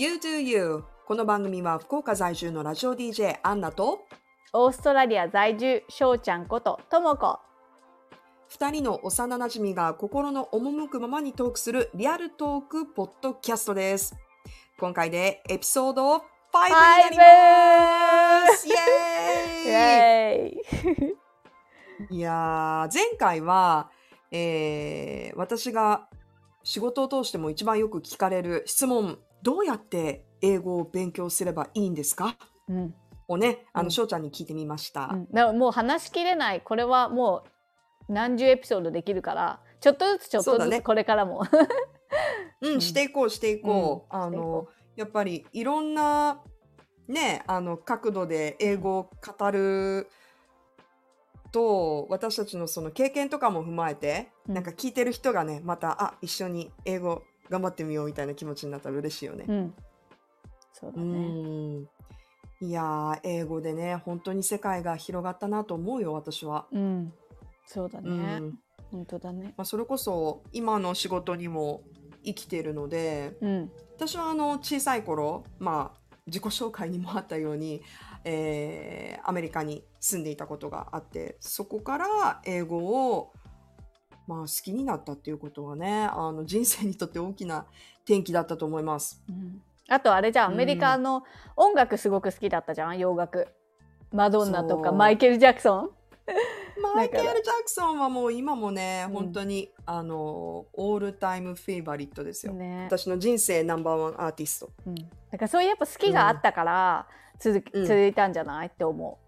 You Do You この番組は福岡在住のラジオ DJ アンナとオーストラリア在住しょうちゃんことともこ2人の幼なじみが心の赴くままにトークするリアルトークポッドキャストです。今回でエピソード5になります。イイエーイエーイいやー前回は、えー私が仕事を通しても一番よく聞かれる質問どうやって英語を勉強すればいいんですか？うん。をねあの、うん。しょうちゃんに聞いてみました、うん。だからもう話しきれない。これはもう何十エピソードできるからちょっとずつちょっとずつこれからも、うん、うん。していこうしていこう、あのこやっぱりいろんなねあの角度で英語を語ると私たちのその経験とかも踏まえて、うん。なんか聞いてる人がねまたあ一緒に英語頑張ってみようみたいな気持ちになったら嬉しいよね。うん、そうだうねん。いやー英語でね本当に世界が広がったなと思うよ私は。うん。そうだね、うん。本当だね。まあ、それこそ今の仕事にも生きてるのでうん。私はあの小さい頃まあ自己紹介にもあったように、えーアメリカに住んでいたことがあってそこから英語を、まあ、好きになったっていうことはねあの人生にとって大きな転機だったと思います。うん。あとあれじゃんアメリカの音楽すごく好きだったじゃん洋楽。マドンナとかマイケル・ジャクソン。マイケル・ジャクソンはもう今もね、うん。本当にあのオールタイムフェイバリットですよ。ね。私の人生ナンバーワンアーティスト。うん、だからそういうやっぱ好きがあったから続き、うん。続いたんじゃない？って思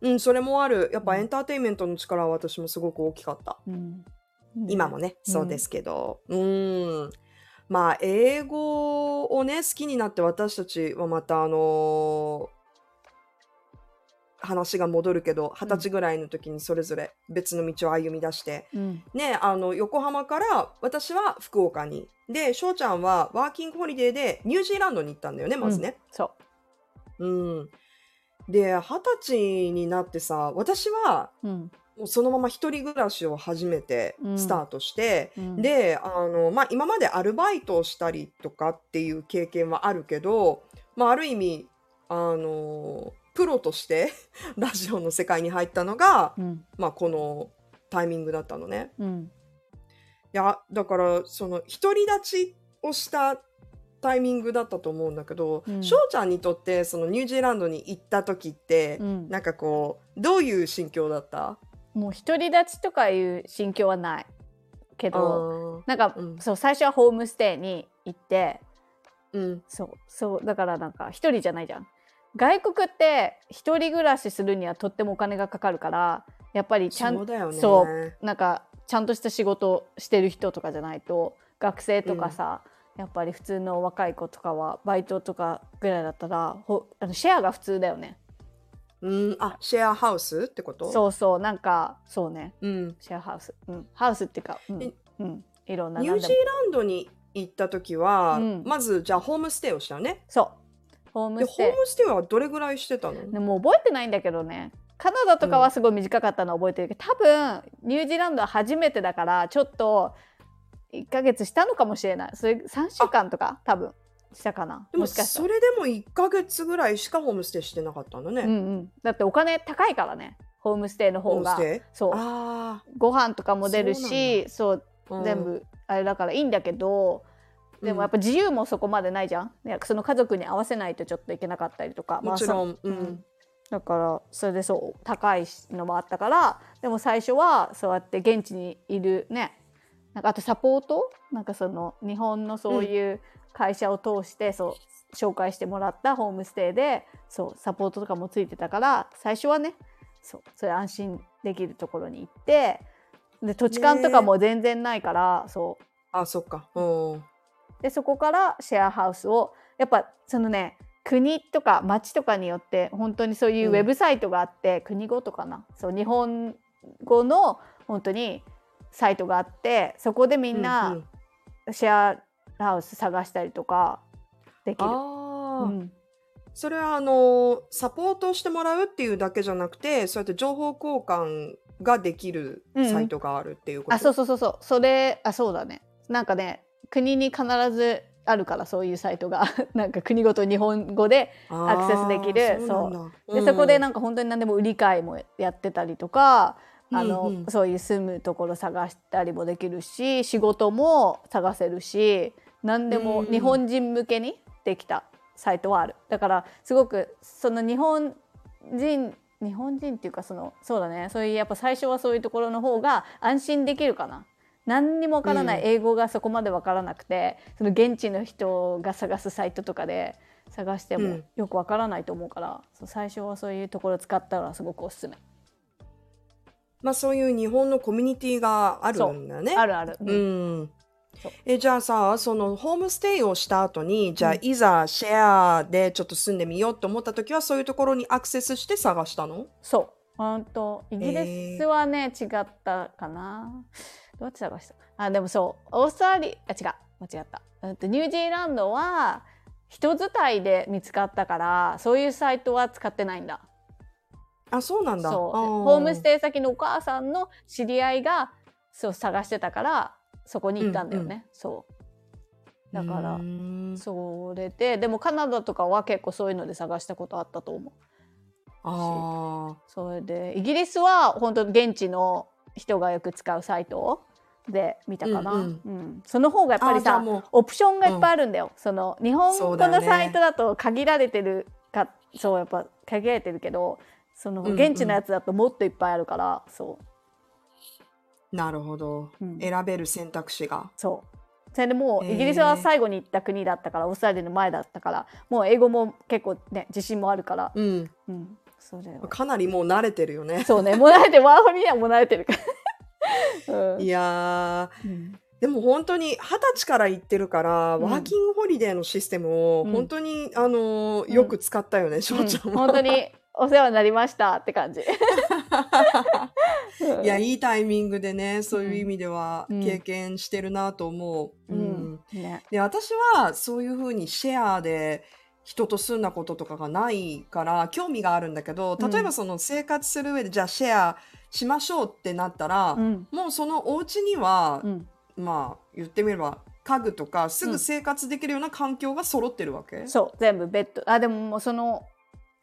う。ん、それもある。やっぱうん。エンターテインメントの力は私もすごく大きかった。う、うん今もね、うんそうですけど。うん。まあ、英語をね、好きになって私たちはまたあの話が戻るけど、二十歳ぐらいの時にそれぞれ別の道を歩み出して、うんね、あの、横浜から私は福岡に。で、翔ちゃんはワーキングホリデーでニュージーランドに行ったんだよね、まずね。そうん。で、二十歳になってさ、私はう、うんもうそのまま一人暮らしを始めてうん。スタートして、うん。で、あの、まあ、今までアルバイトをしたりとかっていう経験はあるけど、まあ、ある意味、あの、プロとして ラジオの世界に入ったのが、うん。まあ、このタイミングだったのね。うん。いや、だから、その、独り立ちをしたタイミングだったと思うんだけど、うん。翔ちゃんにとって、そのニュージーランドに行った時って、うん。なんかこう、どういう心境だった？もう独り立ちとかいう心境はないけどあなんか、うん。そう最初はホームステイに行ってーうん。そうそうだからなんか一人じゃないじゃん。外国って一人暮らしするにはとってもお金がかかるからやっぱりちゃんそうね。そなんかちゃんとした仕事してる人とかじゃないと学生とかさ、やっぱり普通の若い子とかはバイトとかぐらいだったらほあのシェアが普通だよねうん、あ、シェアハウスってこと？う。そうそうなんかそうね。うん。シェアハウス、うん、ハウスっていうか、うん。えうん、いろんなニュージーランドに行った時は、うん。まずじゃあホームステイをしたよね？そう。ホームで、ステホームステイはどれぐらいしてたの、イでも覚えてないんだけどね。カナダとかはすごい短かったのは覚えてるけど、多分ニュージーランドは初めてだからちょっと1ヶ月したのかもしれない。それ3週間とか多分したかな？でもそれでも1ヶ月ぐらいしかホームステイしてなかったんだね。うんうん、だってお金高いからねホームステイの方が。そう。あご飯とかも出るしそう全。部あれだからいいんだけどでもやっぱ自由もそこまでないじゃん、その家族に合わせないとちょっといけなかったりとか。もちろん。まあそうん。だからそれでそう高いのもあったからでも最初はそうやって現地にいるね。なんかあとサポート？なんかその日本のそういう会社を通して、そう紹介してもらったホームステイでそうサポートとかもついてたから最初はねそうそれ安心できるところに行ってで土地勘とかも全然ないから、そう。あ、そっか。うん。でそこからシェアハウスをやっぱそのね国とか町とかによって本当にそういううん。ウェブサイトがあって、国語とかな。そう日本語の本当にサイトがあってそこでみんうんうなん。シェアハウス探したりとかできる。ああ、うん。それはあのサポートしてもらうっていうだけじゃなくてそうやって情報交換ができるサイトがあるっていうこと、あそうそうそうそう。それあそうだね。なんかね国に必ずあるからそういうサイトが。なんか国ごと日本語でアクセスできる。そでそこでんなんか本当に何でも売り買いもやってたりとかあの、うん。うんそういう住むところ探したりもできるし仕事も探せるし何でもうん日本人向けにできたサイトはあるだからすごくその日本人日本人っていうかそのそうだねそういうやっぱ最初はそういうところの方が安心できるかな。何にもわからない、うん英語がそこまでわからなくてその現地の人が探すサイトとかで探してもうんよくわからないと思うから、そう最初はそういうところを使ったらすごくおすすめ。まあそういう日本のコミュニティがあるんだよね。あるある。ううんう。えじゃあさそのホームステイをした後にじゃあうんいざシェアでちょっと住んでみようと思った時はそういうところにアクセスして探したの？そう。本当イギリスはね、違ったかな？どうやって探した？あでもそうオーストラリアあ違う間違った。ニュージーランドは人伝いで見つかったからそういうサイトは使ってないんだ。あそうなんだ。ホームステイ先のお母さんの知り合いがそう探してたからそこに行ったんだよね。そう。だからそれででもカナダとかは結構そういうので探したことあったと思う。あそれでイギリスは本当現地の人がよく使うサイトで見たかな、ううん。ん。その方がやっぱりさオプションがいっぱいあるんだよ、その日本語のサイトだと限られてるかそうやっぱ限られてるけどそのうんうん。現地のやつだともっといっぱいあるから、そうなるほど、うん。選べる選択肢が。そう。それでもうイギリスは最後に行った国だったからオーストラリアの前だったからもう英語も結構ね自信もあるから、うん、うん、それはかなりもう慣れてるよね。そうね。もう慣れてワーホリにはもう慣れてるから。うん。いやー。うん。でも本当に二十歳から行ってるから、うん。ワーキングホリデーのシステムをうん。本当に、あのーよく使ったよね、翔ちゃんうん。は。本当にお世話になりましたって感じ。いやいいタイミングでねそういう意味ではうん。経験してるなと思う。ううん。で私はそういうふうにシェアで人と住んだこととかがないから興味があるんだけどうん。例えばその生活する上でじゃあシェアしましょうってなったら、うん、もうそのお家には、うん、まあ言ってみれば家具とかすぐ生活できるような環境が揃ってるわけ、そう全部ベッド。あでももうその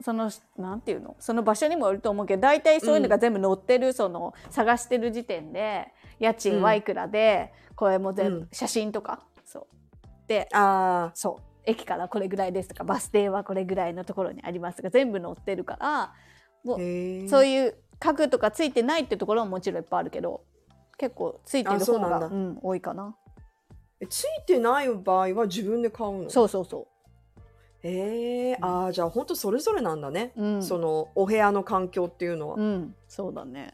そのなんていうの？その場所にもよると思うけど大体そういうのが全部載ってる、その探してる時点で家賃はいくらで、これも全部、うん。写真とか？そう。であそう。駅からこれぐらいですとかバス停はこれぐらいのところにありますとか全部載ってるからもあうそういう家具とかついてないってところはもちろんいっぱいあるけど結構ついてる方がうなん多いかな。えついてない場合は自分で買うの？そうそうそへえあーじゃあ本当それぞれなんだね、う、うん、そのお部屋の環境っていうのは。うん。そうだね。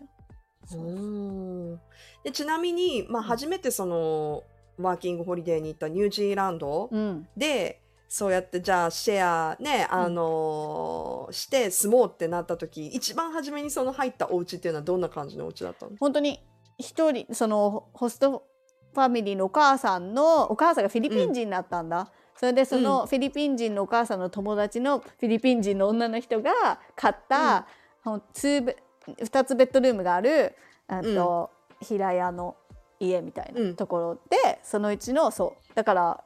う。ーん。でちなみに、まあ、初めてそのワーキングホリデーに行ったニュージーランドうん。で、そうやってじゃあシェアね、あのーして住もうってなった時一番初めにその入ったお家っていうのはどんな感じのお家だったの？本当に一人そのホストファミリーのお母さんのお母さんがフィリピン人だったんだ、それでそのフィリピン人のお母さんの友達のフィリピン人の女の人が買った、ほんツーベ2つベッドルームがあるあと、平屋の家みたいなところで、そのうちのそうだから、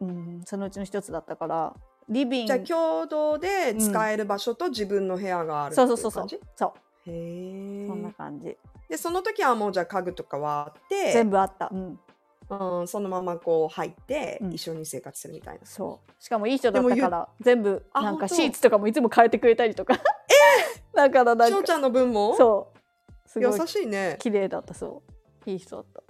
うん、そのうちの一つだったからリビングじゃあ共同で使える場所と自分の部屋があるっていううそそうそうそう感じそう。へそんなえ感じ。でその時はもうじゃあ家具とかはあって全部あった、うん、うん、そのままこう入ってうん。一緒に生活するみたいな、そう。しかもいい人だったから全部あなんかシーツとかもいつも変えてくれたりとか。だからなんか。翔ちゃんの分も？そう。すごい。優しいね。綺麗だったそう。いい人だった。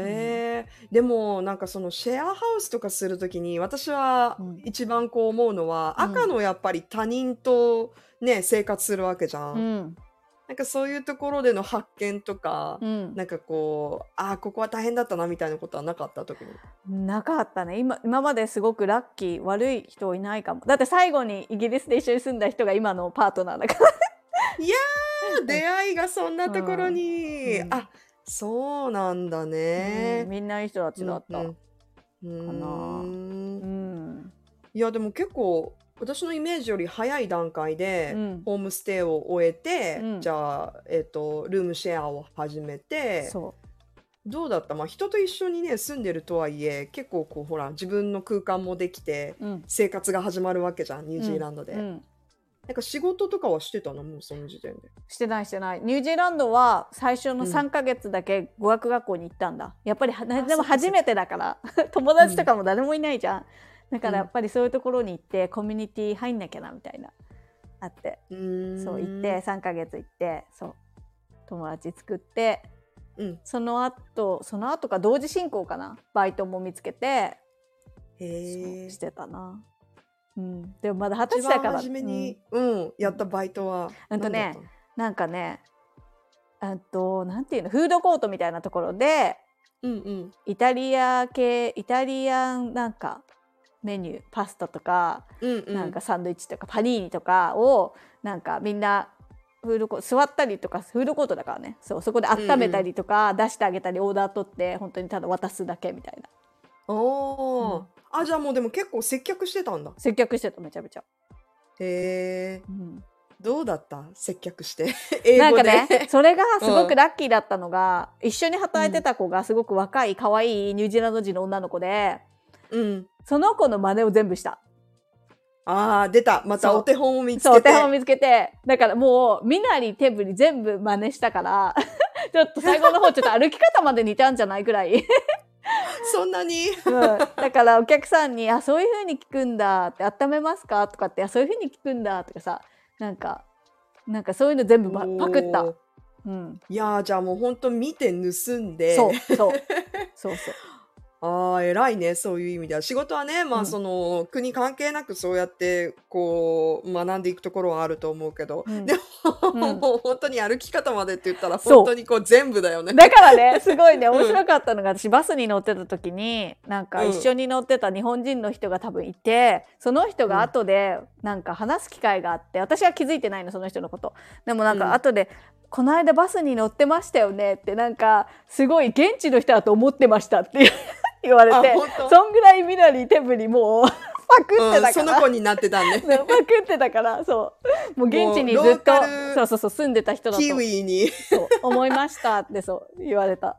へえでもなんかそのシェアハウスとかするときに私はうん。一番こう思うのは、うん。赤のやっぱり他人とね生活するわけじゃん、うんなんかそういうところでの発見とか、うん。なんかこうあーここは大変だったなみたいなことはなかった時に。なかったね。今今まですごくラッキー悪い人いないかも。だって最後にイギリスで一緒に住んだ人が今のパートナーだから。出会いがそんなところに、うん。あそうなんだね。うん、みんないい人たちだった、うんうん。かな。うん。いやでも結構私のイメージより早い段階で、うん。ホームステイを終えて、うん。じゃあ、えっとルームシェアを始めてそどうだった？まあ人と一緒にね住んでるとはいえ結構こうほら自分の空間もできてうん。生活が始まるわけじゃんニュージーランドで、うん。なんか仕事とかはしてたの？もうその時点で。してないしてない。ニュージーランドは最初のうん。3ヶ月だけ語学学校に行ったんだ。やっぱりはでも初めてだから。友達とかも誰もいないじゃん、だからやっぱりそういうところに行ってコミュニティ入んなきゃなみたいなあって。そう行って3ヶ月行ってそう。友達作ってうん。その後その後か同時進行かな？バイトも見つけてへしてたな。うん。でもまだ二十一歳だから。番初めに、うん。やったバイトはうん。とねなんかねあとなんていうの？フードコートみたいなところでうんうん。イタリア系イタリアンなんかメニューパスタとか、うんうん。なんかサンドイッチとかパニーニとかをなんかみんなフードコ座ったりとかフードコートだからね。そうそこで温めたりとか、出してあげたりオーダー取って本当にただ渡すだけみたいな。おー。うん。あじゃあもうでも結構接客してたんだ。接客してためちゃめちゃ、へえうん。どうだった？接客して。英語で。なんかねそれがすごくラッキーだったのが、一緒に働いてた子がすごく若い可愛いニュージーランド人の女の子でうん。その子の真似を全部した。あー出た。またお手本を見つそう、けて手本見つけて、だからもう、身なり手振り全部真似したから、ちょっと最後の方ちょっと歩き方まで似たんじゃないぐらい。そんなに？うん、だからお客さんに、あ、そういう風に聞くんだって、温めますか？とかって、あ、そういう風に聞くんだとかさ、なんか、なんかそういうの全部パパクった。うん。いやーじゃあもうほんと見て盗んで。そう、そう。そうそう。ああ偉いねそういう意味では。仕事はねまうん。あその、国関係なくそうやってこう学んでいくところはあると思うけど、うん。でも、うん。もう本当に歩き方までって言ったら本当にこう全部だよね。だからね、すごいね、うん面白かったのが、私バスに乗ってた時に、なんかうん一緒に乗ってた日本人の人が多分いて、その人が後でなんか話す機会があって、私は気づいてないの、その人のこと。でもなんうん。か後で、この間バスに乗ってましたよねって、なんかすごい現地の人だと思ってましたって言われてそんぐらい身なり手振りもう パクってうん、たから。その子になってたんね。そうパクってたから、そう。もう現地にずっとそうそうそう、住んでた人だとキウイに。そう思いましたってそう言われた。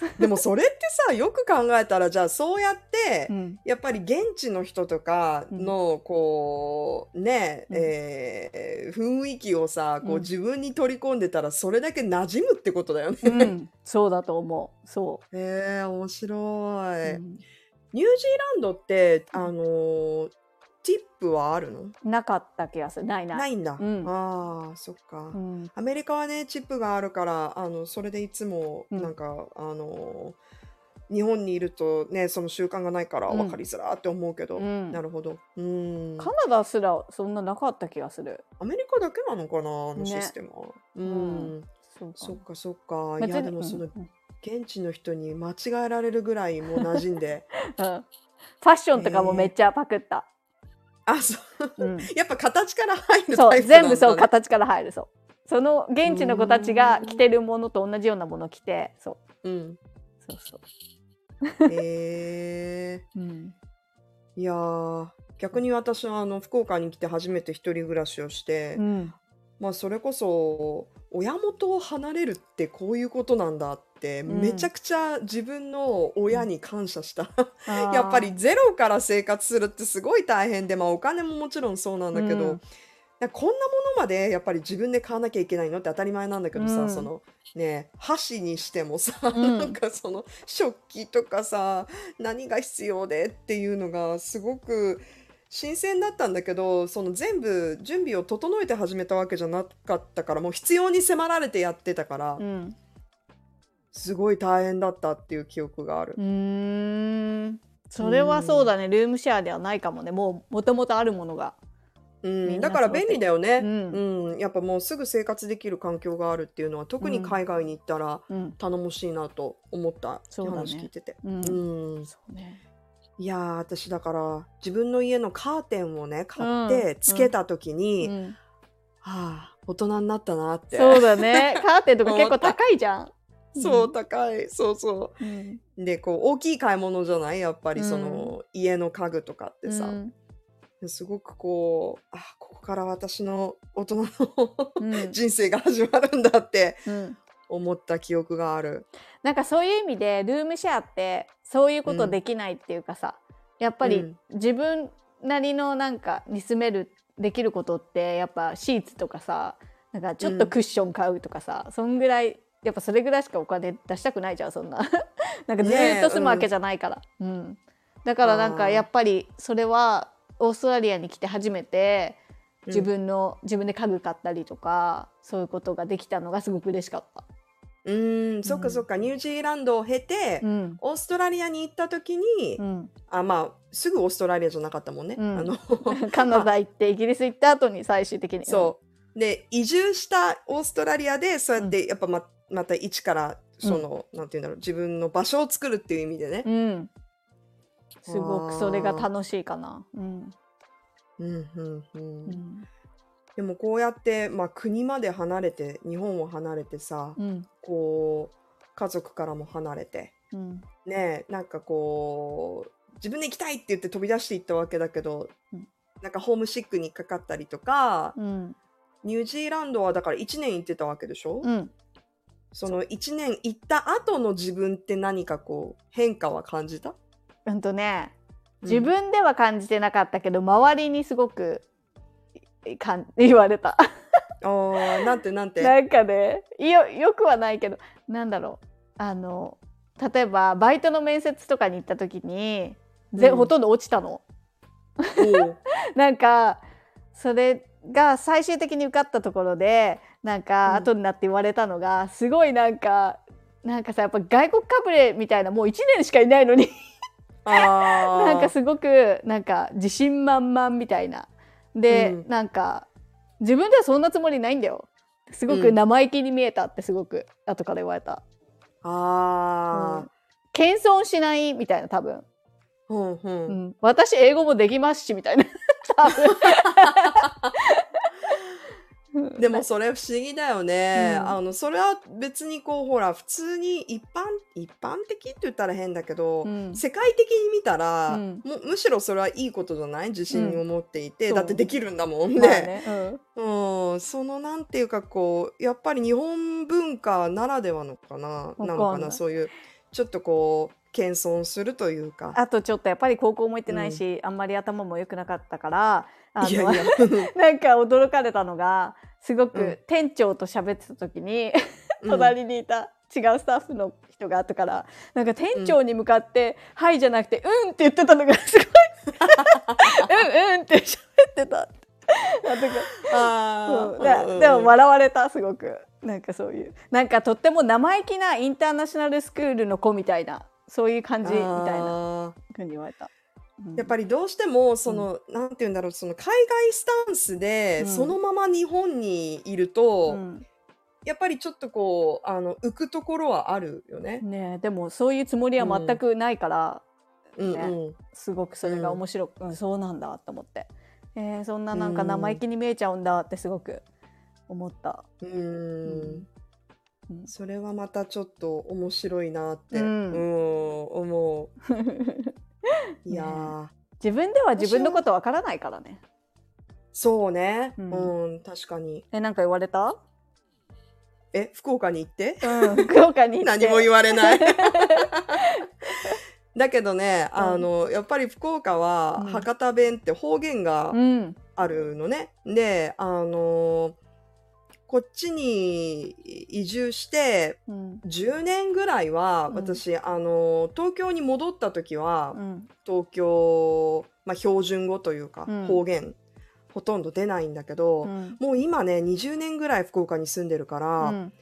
でもそれってさよく考えたらじゃあそうやって、うん。やっぱり現地の人とかのこうね、うん。えー雰囲気をさこううん自分に取り込んでたらそれだけ馴染むってことだよね。うん、そうだと思う。そへえ面白う。い、うん。ニュージーランドってあのーティップはあるの？なかった気がする。ないない。ないんだ、うん。あーそっか、うん、アメリカはねチップがあるからあのそれでいつもうん。なんか、あの日本にいるとねその習慣がないからうん。分かりづらーって思うけど、うん。なるほど。うん。カナダすらそんななかった気がする。アメリカだけなのかなあのね。システムは、うん。うん。そうか。そっかそっか。いやでもそのうんうん。現地の人に間違えられるぐらいもう馴染んで。うん。ファッションとかもめっちゃパクった。あそう。うん、やっぱ形から入るそうタイプなんだ、ね、全部そう形から入るそう。その現地の子たちが着てるものと同じようなものを着てそう。うん。そうそう。へえうん。いやー逆に私はあの福岡に来て初めて一人暮らしをして、うんまあそれこそ親元を離れるってこういうことなんだって、うん。めちゃくちゃ自分の親に感謝した。やっぱりゼロから生活するってすごい大変で、まあお金ももちろんそうなんだけど、うん。こんなものまでやっぱり自分で買わなきゃいけないのって当たり前なんだけどさ、うん。そのね箸にしてもさ、うん。なんかその食器とかさ何が必要でっていうのがすごく新鮮だったんだけどその全部準備を整えて始めたわけじゃなかったからもう必要に迫られてやってたから、うん。すごい大変だったっていう記憶がある。う。ーん。それはそうだね、ルームシェアではないかもね。もうもともとあるものが。うん、だから便利だよね、ううん。やっぱもうすぐ生活できる環境があるっていうのは特に海外に行ったらうん。頼もしいなと思った、そうだね。話聞いてて、うん。うん。そうねいやー私だから自分の家のカーテンをね買っうんてつけた時に、はうん。あ大人になったなって。そうだね。カーテンとか結構高いじゃん。そう高い。そうそう。ん。うでこう大きい買い物じゃない？やっぱりその、家の家具とかってさ、うん。すごくこうあここから私の大人のうん。人生が始まるんだってうん思った記憶がある。なんかそういう意味でルームシェアってそういうことできないっていうかさ、やっぱりうん。自分なりのなんかに住めるできることってやっぱシーツとかさなんかちょっとクッション買うとかさ、そんぐらいやっぱそれぐらいしかお金出したくないじゃんそんな。なんかずーっと住むわけじゃないから、うん。だからなんかやっぱりそれはオーストラリアに来て初めてうん。自分の、自分で家具買ったりとかそういうことができたのがすごく嬉しかった。うーん、そっかそっか、ニュージーランドを経て、うん。オーストラリアに行った時に、うん。あまあすぐオーストラリアじゃなかったもんね。うん。あの カナダ行ってイギリス行った後に最終的に。そう。で移住したオーストラリアでそうやってやっぱままた一からその、なんていうんだろう自分の場所を作るっていう意味でね。うん。すごくそれが楽しいかな。うん。うんうんうん。うんでもこうやって、まあ、国まで離れて日本を離れてさ、うん。こう家族からも離れて。うん。ねえなんかこう自分で行きたいって言って飛び出していったわけだけど、うん。なんかホームシックにかかったりとか、うん。ニュージーランドはだから1年行ってたわけでしょ、うん。その1年行った後の自分って何かこう変化は感じた？うんとねうん。自分では感じてなかったけど周りにすごくいかん言われた。あーなんてなんて？なんかねよよくはないけどなんだろう。あの例えばバイトの面接とかに行った時にぜ、うん。ほとんど落ちたの。おう。なんかそれが最終的に受かったところでなんかうん。後になって言われたのが、すごいなんかなんかさやっぱ外国かぶれみたいなもう1年しかいないのに。なんかすごくなんか自信満々みたいな。で、うん。なんか自分ではそんなつもりないんだよ。すごく生意気に見えたってすごく後から言われた。あうん。謙遜しないみたいな多分、ーうんうん。うん、私英語もできますしみたいな。多分 でもそれ不思議だよね、うん。あのそれは別にこうほら普通に一般一般的って言ったら変だけど、うん。世界的に見たら、うん。もうむしろそれはいいことじゃない？自信を持っていて、うん。だってできるんだもんね。まあねうん。うん、そのなんていうかこうやっぱり日本文化ならではのかな？なのかな？そういうちょっとこう謙遜するというか。あとちょっとやっぱり高校も行ってないし、あんまり頭も良くなかったからあのいやいや。なんか驚かれたのがすごうん。く店長と喋ってた時に、うん。隣にいた違うスタッフの人が後からなんか店長に向かって「はい」じゃなくて「うん」って言ってたのがすごい「うんうん」って喋ってた。あー。そう。でも笑われたすごく。なんかそういう。なんかとっても生意気なインターナショナルスクールの子みたいなそういう感じみたいなあー。ふうに言われた。うん。やっぱりどうしてもその、なんて言うんだろうその海外スタンスで、うん。そのまま日本にいると、うん。やっぱりちょっとこうあの浮くところはあるよね。ねえでもそういうつもりは全くないから、うんねうん。すごくそれが面白く、うん。そうなんだと思って、えーそんななんか生意気に見えちゃうんだってすごく思った。うーん。うん。それはまたちょっと面白いなって、ううんん、思う。いやー、自分では自分のことわからないからね。そうね、ううんん、確かに。えなんか言われた？え、福岡に行って？うん、福岡に何も言われない。だけどね、あの、やっぱり福岡はうん博多弁って方言がうんあるのね。で、あのこっちに移住してうん。10年ぐらいはうん。私、あの東京に戻った時は、うん。東京、まあ、標準語というか、うん。方言ほとんど出ないんだけど、うん。もう今ね20年ぐらい福岡に住んでるから、うん。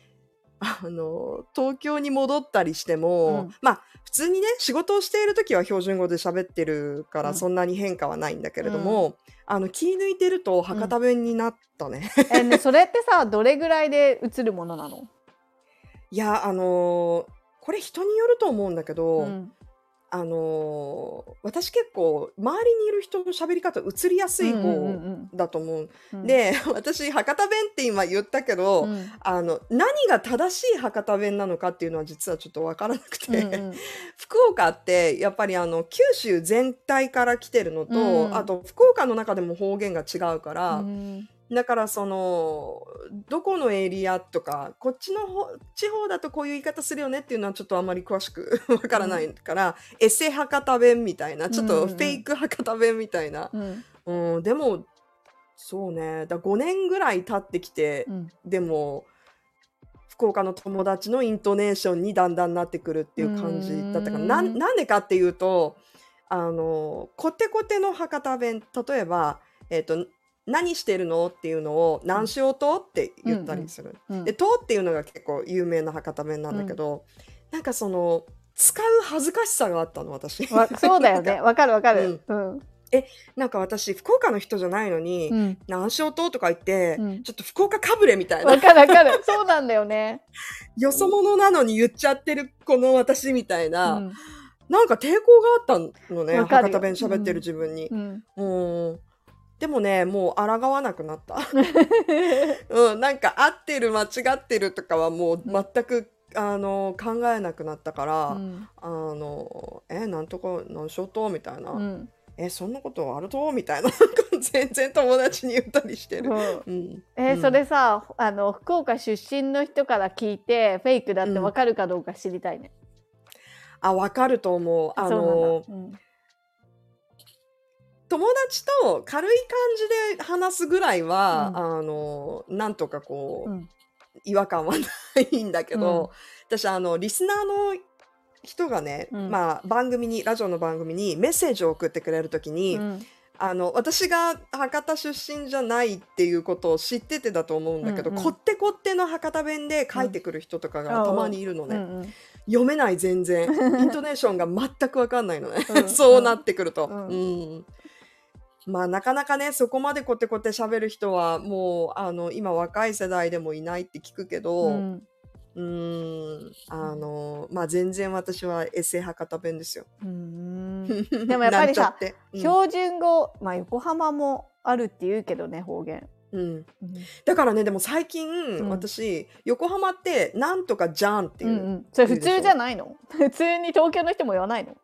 あの東京に戻ったりしても、うん。まあ普通にね仕事をしている時は標準語で喋ってるからうん。そんなに変化はないんだけれども、あの気抜いてると博多弁になったね。えね それってさどれぐらいで映るものなの？いやあのこれ人によると思うんだけど、うんあの私結構周りにいる人の喋り方移りやすいうんうんうん。方だと思う。うん。で 私博多弁って今言ったけど、うん。あの何が正しい博多弁なのかっていうのは実はちょっと分からなくて、うんうん。福岡ってやっぱりあの九州全体から来てるのと、うん。あと福岡の中でも方言が違うから、うんだからそのどこのエリアとかこっちの方地方だとこういう言い方するよねっていうのはちょっとあんまり詳しく わからないから、エセ博多弁みたいなちょっとフェイク博多弁みたいな、うん。うんでもそうね。だ5年ぐらい経ってきて、うん。でも福岡の友達のイントネーションにだんだんなってくるっていう感じだったからな。うん。なんでかっていうとあのコテコテの博多弁例えば、えっと何してるの？っていうのを「何しようと?」って言ったりする。うんで「と」っていうのが結構有名な博多弁なんだけど、なんかその使う恥ずかしさがあったの私。わそうだよね。わかるわかる。うん。なんか私福岡の人じゃないのに「うん何しようと?」とか言って、うん。ちょっと福岡かぶれみたいな。わかるわかる。そうなんだよね。よそ者なのに言っちゃってるこの私みたいな、うん。なんか抵抗があったのね博多弁喋ってる自分に。う。ん。うんでもねもう抗わなくなった。うん、なんか合ってる間違ってるとかはもう全く、あの考えなくなったから、うん。あのえなんとか何しようとみたいな、うん。えそんなことあるとみたいな。全然友達に言ったりしてる。う。ん。えーそれさあの福岡出身の人から聞いてフェイクだってわかるかどうか知りたいね。あ分かると思う。あのそうなんだ友達と軽い感じで話すぐらいは、うん。あのなんとかこう、うん。違和感はないんだけど、私あのリスナーの人がね、うん。まあ、番組にラジオの番組にメッセージを送ってくれる時に、うん。あの私が博多出身じゃないっていうことを知っててだと思うんだけど、うんうんこってこっての博多弁で書いてくる人とかがたまにいるのね、うんうん。読めない全然。イントネーションが全く分かんないのね、うん。そうなってくると、うん。うんまあなかなかねそこまでこってこって喋る人はもうあの今若い世代でもいないって聞くけど、うん。うーんあのまあ全然私はエセ博多弁ですよ。うん。でもやっぱりさうん。標準語まあ横浜もあるって言うけどね方言。うん。だからねでも最近、ん。私横浜ってなんとかじゃんっていうう、んうん、それ普通じゃないの？普通に東京の人も言わないの？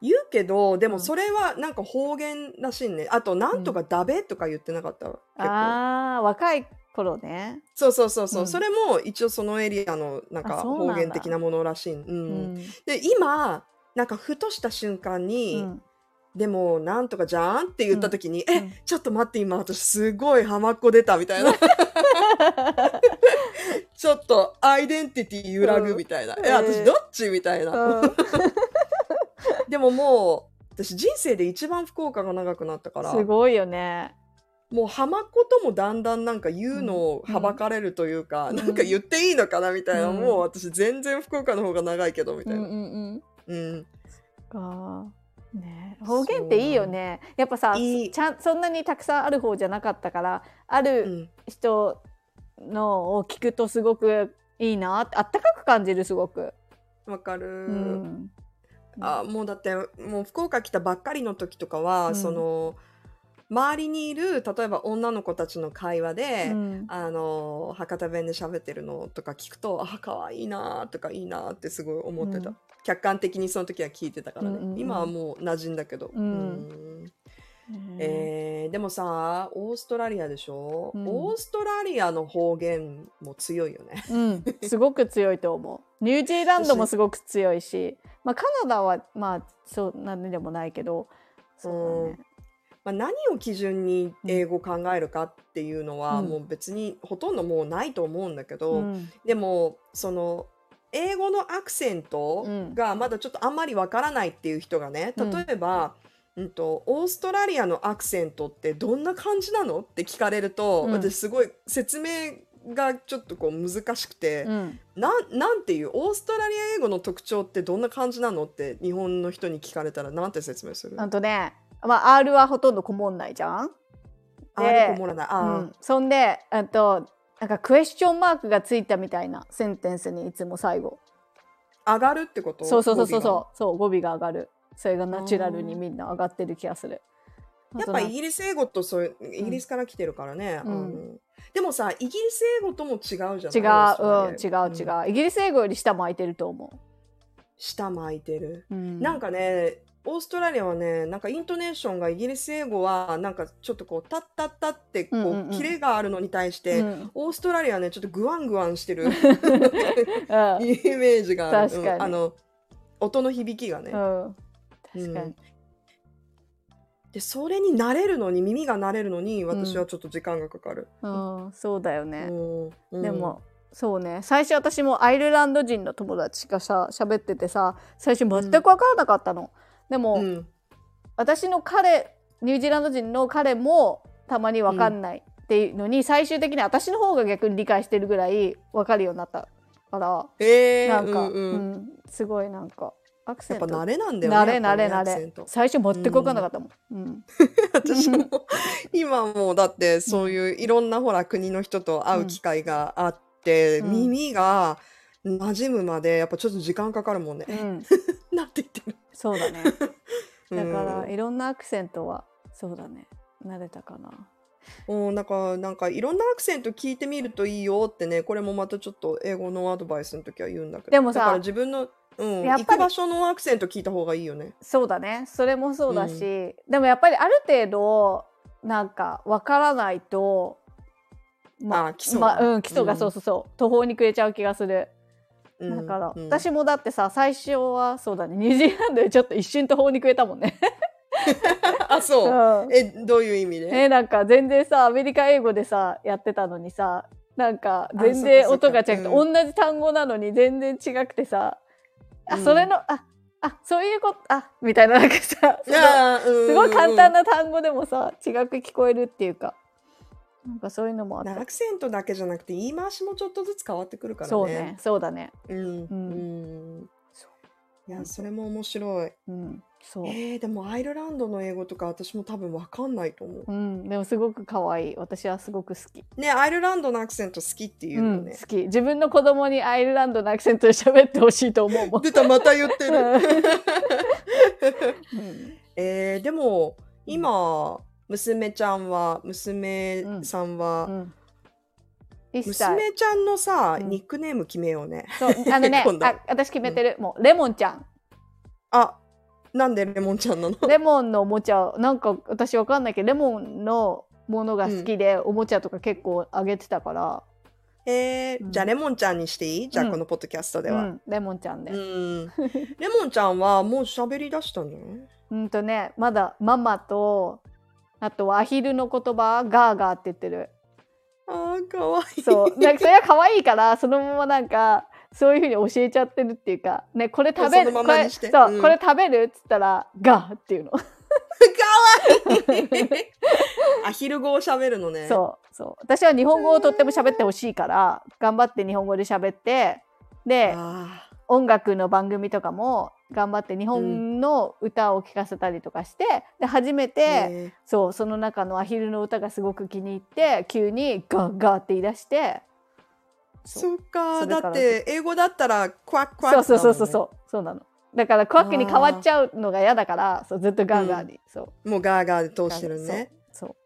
言うけどでうん。もそれはなんか方言らしいね。あとなんとかだべとか言ってなかった、結構。あー若い頃ね。そうそうそうそう、うん。それも一応そのエリアのなんかあそうなんだ。方言的なものらしい。うん。うん。で今なんかふとした瞬間うに、ん。でもなんとかじゃんって言った時に、えうん。ちょっと待って今私すごい浜っ子出たみたいな。ちょっとアイデンティティ揺らぐみたいな、う んえ私どっち？みたいな、うんでももう私人生で一番福岡が長くなったからすごいよね。もう浜っ子ともだんだんなんか言うのをはばかれるというか、うんなんか言っていいのかなみたいな、うんもう私全然福岡の方が長いけどみたいな。うんうんうん。うんかね方言っていいよね。やっぱさちゃんそんなにたくさんある方じゃなかったからあうるん人のを聞くとすごくいいなあったかく感じるすごく。わかる、うんあもうだってもう福岡来たばっかりの時とかは、うん。その周りにいる例えば女の子たちの会話で、うん。あの博多弁で喋ってるのとか聞くとあ可愛いなとかいいなってすごい思ってた、うん。客観的にその時は聞いてたからね、うんうんうん。今はもう馴染んだけど、うんえーでもさオーストラリアでしょ、うん。オーストラリアの方言も強いよね。うん、すごく強いと思う。ニュージーランドもすごく強いし、まあ、カナダはまあそうなんでもないけどそうだね。まあ、何を基準に英語を考えるかっていうのは、うん。もう別にほとんどもうないと思うんだけど、うん。でもその英語のアクセントうん。がまだちょっとあんまりわからないっていう人がねうん。例えば、うんとオーストラリアのアクセントってどんな感じなの？って聞かれると、うん。私すごい説明がちょっとこう難しくて、うん。なんなんていうオーストラリア英語の特徴ってどんな感じなの？って日本の人に聞かれたらなんて説明する？あとね、まあ、R はほとんどこもんないじゃん。あでれこもらない。あー、うん、そんであとなんかクエスチョンマークがついたみたいなセンテンスにいつも最後。上がるってこと？そうそうそうそうそう語尾が上がるそれがナチュラルにみんな上がってる気がする。やっぱイギリス英語とそういうイギリスから来てるからね、うん。でもさイギリス英語とも違うじゃない違う、うん、違う違う、うイギリス英語より下も空いてると思舌巻いてる。うん。なんかね、オーストラリアはね、なんかイントネーションがイギリス英語は、なんかちょっとこう、タッタッタって、こう、うんうんうん。キレがあるのに対して、うん。オーストラリアはね、ちょっとグワングワンしてる イうんメージがある。確かに。うんあの、音の響きがね。うん確かに。うん。で、それに慣れるのに、耳が慣れるのに、私はちょっと時間がかかる。うんそうだよね、うんうん。でもそうね。最初私もアイルランド人の友達がさ喋っててさ最初全く分からなかったの、でも、うん。私の彼ニュージーランド人の彼もたまに分かんないっていうのに、最終的に私の方が逆に理解してるぐらい分かるようになったからえー、なんか、うんうん。うんすごいなんかアクセント。やっぱ慣れなんだよね。慣れ慣れ慣れ。最初全く分かんなかったもん、うん。私も今もうだってそういういろんなほら国の人と会う機会があって、うん。耳が馴染むまでやっぱちょっと時間かかるもんね。うん、なって言ってる。そうだね。だから、うん。いろんなアクセントはそうだね。慣れたかな。うん、なんかなんかいろんなアクセント聞いてみるといいよってねこれもまたちょっと英語のアドバイスの時は言うんだけど。でもさ自分の、うん、やっぱり場所のアクセント聞いた方がいいよね。そうだね。それもそうだし、でもやっぱりある程度なんか分からないとあ基礎がまうん基礎がそうそうそう、途方に暮れちゃう気がする。うん。だから、うん。私もだってさ最初はそうだね。ニュージーランドでちょっと一瞬途方に暮れたもんね。あそう。う。ん。えどういう意味で、えなんか全然さアメリカ英語でさやってたのにさなんか全そ然音が違くて、同じ単語なのに全然違くてさあうんそれの、ああそういうことあみたいななんかさすごい簡単なな単語でもさ違く聞こえるっていうかなんかそういうのもあったアクセントだけじゃなくて言い回しもちょっとずつ変わってくるからね。そうねそうだねうん。うんうん。そいや、それも面白い。うんそう、えー、でもアイルランドの英語とか私も多分わかんないと思う。うん、でもすごく可愛い。私はすごく好き、ね、アイルランドのアクセント好きっていううん、のね。好き。自分の子供にアイルランドのアクセントで喋ってほしいと思うもん、出た、また言ってる。うん。えー、でも、今、娘ちゃんは、娘さんは、うん、1歳娘ちゃんのさ、うん。ニックネーム決めようね。そう。あのね あ私決めてる、もうレモンちゃん。あ、なんでレモンちゃんなの？レモンのおもちゃなんか私わかんないけどレモンのものが好きで、おもちゃとか結構あげてたから、えーうん。じゃあレモンちゃんにしていい？じゃあうんこのポッドキャストでは。うん、レモンちゃんで、ううん、ん。レモンちゃんはもう喋り出したんじゃないとねまだママとあとはアヒルの言葉ガーガーって言ってる。あーかわいい。そう。なんかそれは可愛いからそのままなんかそういうふうに教えちゃってるっていうかねこれ食べるままこれそう、うん。これ食べるっつったらガーっていうの。かわいい。アヒル語を喋るのね。そうそう。私は日本語をとっても喋ってほしいから頑張って日本語で喋ってであ音楽の番組とかも頑張って日本の歌を聴かせたりとかして、で初めーて、ねそうその中のアヒルの歌がすごく気に入って急にガーガーって言い出してそっかだって英語だったらクワックワッそうそうそうそううそう。そうなの。だからクワックに変わっちゃうのが嫌だからそうずっとガーガーに、そう。もうガーガーで通してるね。そ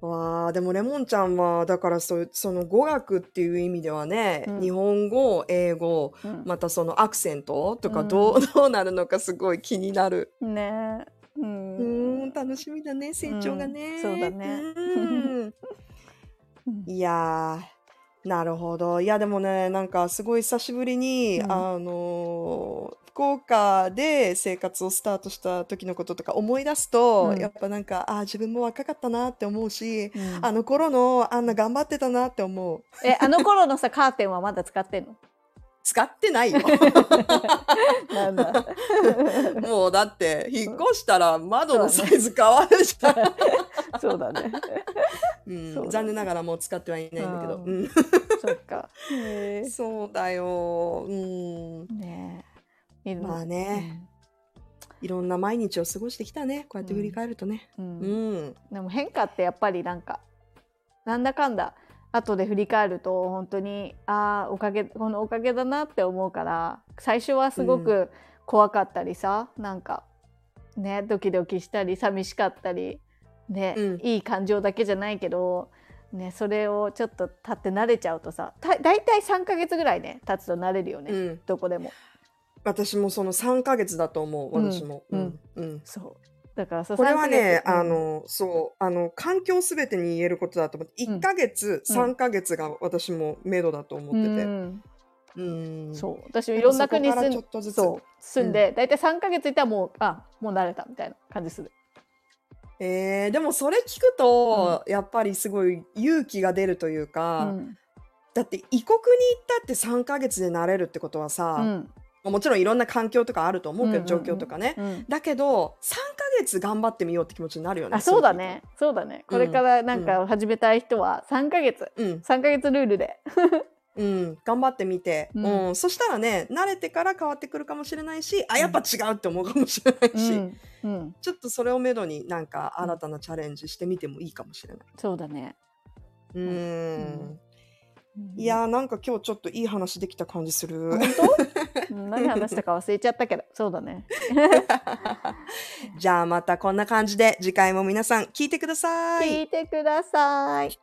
う。わあでもレモンちゃんはだからそうその語学っていう意味ではね、うん。日本語英語そう、うん。またそのアクセントとかどう, どうなるのかすごい気になる。ね。えううんん楽しみだね成長がね、うん。そうだね。うん。いやーなるほど。いやでもねなんかすごい久しぶりに、うん。あのー福岡で生活をスタートした時のこととか思い出すと、うん。やっぱなんかあー自分も若かったなって思うし、うん。あの頃のあんな頑張ってたなって思う。えあの頃のさカーテンはまだ使ってんの？使ってないよ。なんだもうだって引っ越したら窓のサイズ変わるじゃん、そうだね。うん。残念ながらもう使ってはいないんだけど、ううん。そっか。そうだよ。うん。ねまあね、いろんな毎日を過ごしてきたね。こうやって振り返るとね。うん、でも変化ってやっぱりなんかなんだかんだ後で振り返ると本当にああおかげこのおかげだなって思うから最初はすごく怖かったりさ、なんかねドキドキしたり寂しかったりね、うんいい感情だけじゃないけど、ね、それをちょっと経って慣れちゃうとさた大体3ヶ月ぐらいね経つと慣れるよね、うんどこでも。私もその3ヶ月だと思う、うん私も。ううんん。うん。そうだからさこれはね、3ヶ月あの、そう、あの、環境すべてに言えることだと思って、うん。1ヶ月、うん。3ヶ月が私も目処だと思うってて。ん。うん。そう。私もいろんな国に住んちょっとずつ。そう。住んで、大体3ヶ月いたらもうあもう慣れたみたいな感じする。えー、でもそれ聞くと、やっぱりすごい勇気が出るといううか、ん。だって異国に行ったって3ヶ月で慣れるってことはさ、うんもちろんいろんな環境とかあると思うけど、状況とかね。うんだけど、3ヶ月頑張ってみようって気持ちになるよね。あそうだねそうだねこれからなんか始めたい人は3ヶ月、そういう時。3ヶ月ルールで。うん。うん。頑張ってみて、ううんん。そしたらね、慣れてから変わってくるかもしれないし、あ、やっぱ違うって思うかもしれないし、うんうん、ちょっとそれをめどになんか新たなチャレンジしてみてもいいかもしれない。そうだね。うーん。うんいやーなんか今日ちょっといい話できた感じする。本当？うん何話したか忘れちゃったけどそうだね。じゃあまたこんな感じで次回も皆さん聞いてください。聞いてください。